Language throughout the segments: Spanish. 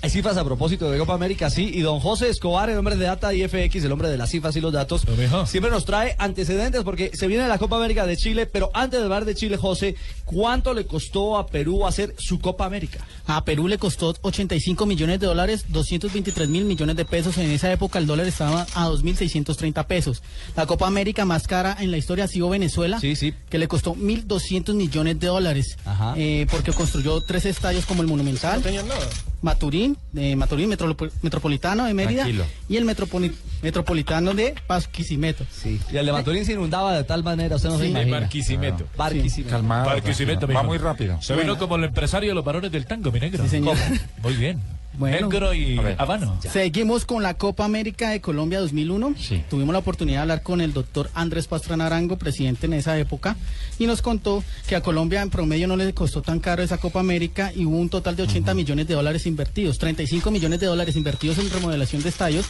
Hay cifras a propósito de Copa América, sí, y don José Escobar, el hombre de Data y FX, el hombre de las cifras y los datos, siempre nos trae antecedentes porque se viene la Copa América de Chile, pero antes de hablar de Chile, José, ¿cuánto le costó a Perú hacer su Copa América? A Perú le costó 85 millones de dólares, 223 mil millones de pesos. En esa época el dólar estaba a 2.630 pesos. La Copa América más cara en la historia ha sido Venezuela, Sí, sí. que le costó 1.200 millones de dólares, Ajá. eh, porque construyó tres estadios como el Monumental. Maturín, de Maturín Metro- Metropolitano de Mérida Tranquilo. y el Metropoli- Metropolitano de Pasquisimeto. Sí. Y el de Maturín se inundaba de tal manera, usted no se Sí. imagina. Barquisimeto. Barquisimeto. Calmado. Barquisimeto. Va muy rápido. Se vino como el empresario de los varones del tango, mi negro. Sí, señor. ¿Cómo? Muy bien. Bueno. Y habano. Seguimos con la Copa América de Colombia 2001. Sí. Tuvimos la oportunidad de hablar con el doctor Andrés Pastrana Arango, presidente en esa época, y nos contó que a Colombia en promedio no le costó tan caro esa Copa América y hubo un total de 80 millones de dólares invertidos, 35 millones de dólares invertidos en remodelación de estadios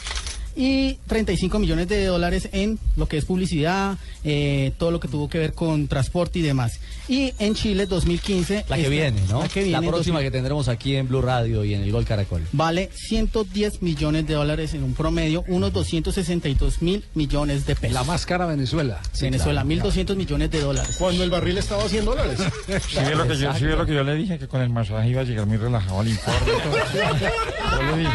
y 35 millones de dólares en lo que es publicidad, eh, todo lo que tuvo que ver con transporte y demás. Y en Chile 2015... La que esta- viene, ¿no? La que viene, en próxima 2000 que tendremos aquí en Blue Radio y en el Gol Caracol. vale 110 millones de dólares en un promedio, unos 262 mil millones de pesos. La más cara Venezuela. Venezuela, 1.200 millones de dólares. Cuando el barril estaba a 100 dólares. Sí ve lo que yo, sí lo que yo le dije, que con el masaje iba a llegar muy relajado al informe. Yo le dije.